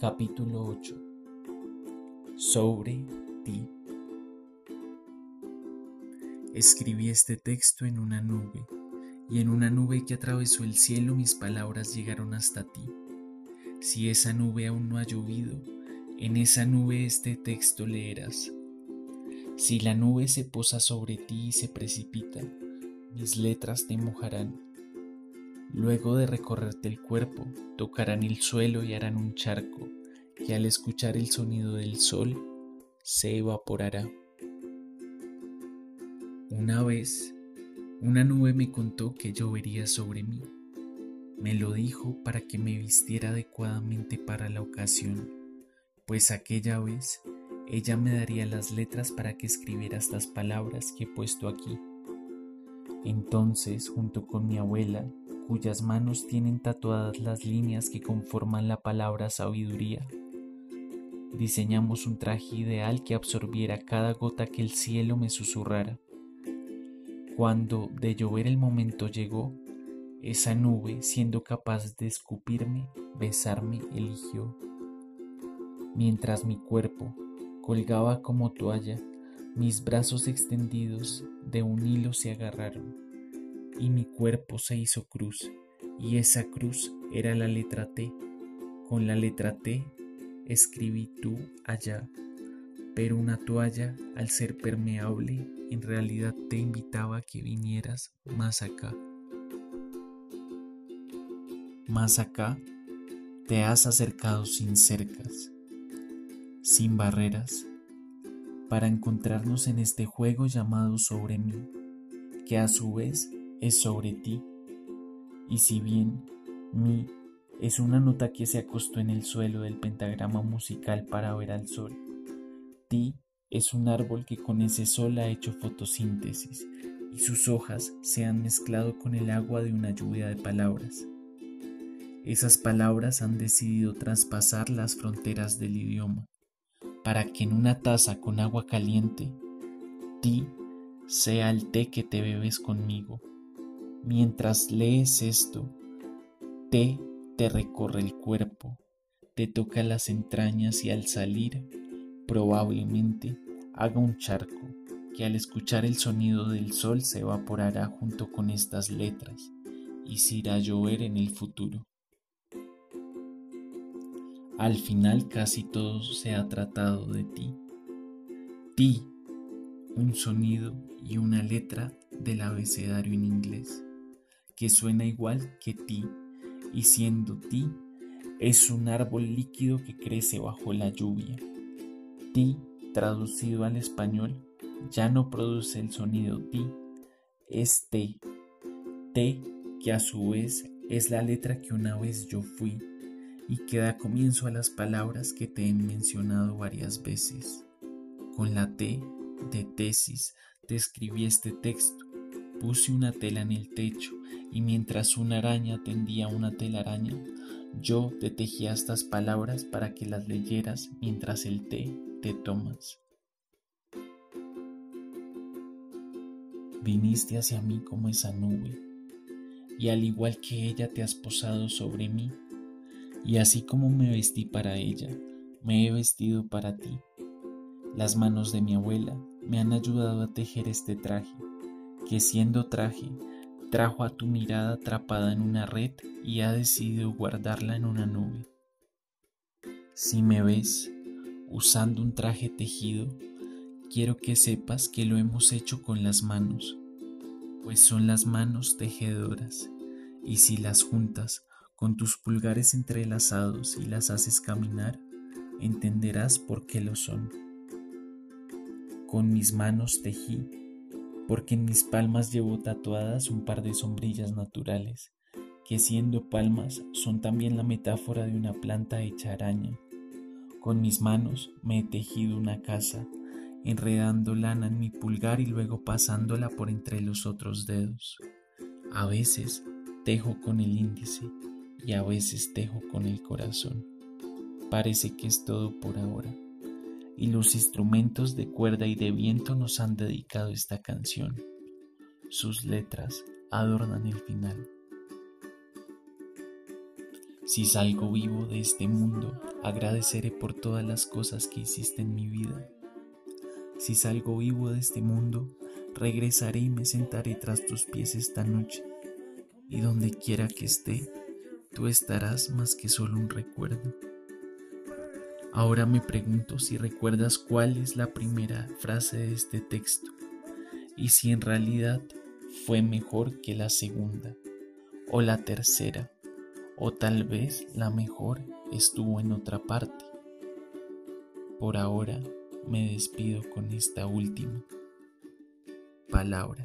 Capítulo 8 Sobre ti Escribí este texto en una nube, y en una nube que atravesó el cielo mis palabras llegaron hasta ti. Si esa nube aún no ha llovido, en esa nube este texto leerás. Si la nube se posa sobre ti y se precipita, mis letras te mojarán Luego de recorrerte el cuerpo, tocarán el suelo y harán un charco, que al escuchar el sonido del sol, se evaporará. Una vez, una nube me contó que llovería sobre mí. Me lo dijo para que me vistiera adecuadamente para la ocasión, pues aquella vez ella me daría las letras para que escribiera estas palabras que he puesto aquí. Entonces, junto con mi abuela, cuyas manos tienen tatuadas las líneas que conforman la palabra sabiduría. Diseñamos un traje ideal que absorbiera cada gota que el cielo me susurrara. Cuando de llover el momento llegó, esa nube, siendo capaz de escupirme, besarme, eligió. Mientras mi cuerpo colgaba como toalla, mis brazos extendidos de un hilo se agarraron y mi cuerpo se hizo cruz, y esa cruz era la letra T. Con la letra T escribí tú allá, pero una toalla, al ser permeable, en realidad te invitaba a que vinieras más acá. Más acá te has acercado sin cercas, sin barreras, para encontrarnos en este juego llamado sobre mí, que a su vez es sobre ti. Y si bien mi es una nota que se acostó en el suelo del pentagrama musical para ver al sol, ti es un árbol que con ese sol ha hecho fotosíntesis y sus hojas se han mezclado con el agua de una lluvia de palabras. Esas palabras han decidido traspasar las fronteras del idioma para que en una taza con agua caliente, ti sea el té que te bebes conmigo Mientras lees esto, té te recorre el cuerpo, te toca las entrañas y al salir, probablemente haga un charco que al escuchar el sonido del sol se evaporará junto con estas letras y se irá a llover en el futuro. Al final casi todo se ha tratado de ti. Ti, un sonido y una letra del abecedario en inglés que suena igual que ti, y siendo ti, es un árbol líquido que crece bajo la lluvia. Ti, traducido al español, ya no produce el sonido ti, es te. Te, que a su vez es la letra que una vez yo fui y que da comienzo a las palabras que te he mencionado varias veces. Con la T de tesis te escribí este texto, puse una tela en el techo y mientras una araña tendía una telaraña, yo te tejía estas palabras para que las leyeras mientras el té te tomas. Viniste hacia mí como esa nube, y al igual que ella te has posado sobre mí, y así como me vestí para ella, me he vestido para ti. Las manos de mi abuela me han ayudado a tejer este traje, que siendo traje trajo a tu mirada atrapada en una red y ha decidido guardarla en una nube. Si me ves usando un traje tejido, quiero que sepas que lo hemos hecho con las manos, pues son las manos tejedoras, y si las juntas con tus pulgares entrelazados y las haces caminar, entenderás por qué lo son. Con mis manos tejí porque en mis palmas llevo tatuadas un par de sombrillas naturales, que siendo palmas son también la metáfora de una planta hecha araña. Con mis manos me he tejido una casa, enredando lana en mi pulgar y luego pasándola por entre los otros dedos. A veces tejo con el índice y a veces tejo con el corazón. Parece que es todo por ahora y los instrumentos de cuerda y de viento nos han dedicado esta canción. Sus letras adornan el final. Si salgo vivo de este mundo, agradeceré por todas las cosas que hiciste en mi vida. Si salgo vivo de este mundo, regresaré y me sentaré tras tus pies esta noche. Y donde quiera que esté, tú estarás más que solo un recuerdo. Ahora me pregunto si recuerdas cuál es la primera frase de este texto y si en realidad fue mejor que la segunda o la tercera o tal vez la mejor estuvo en otra parte. Por ahora me despido con esta última palabra.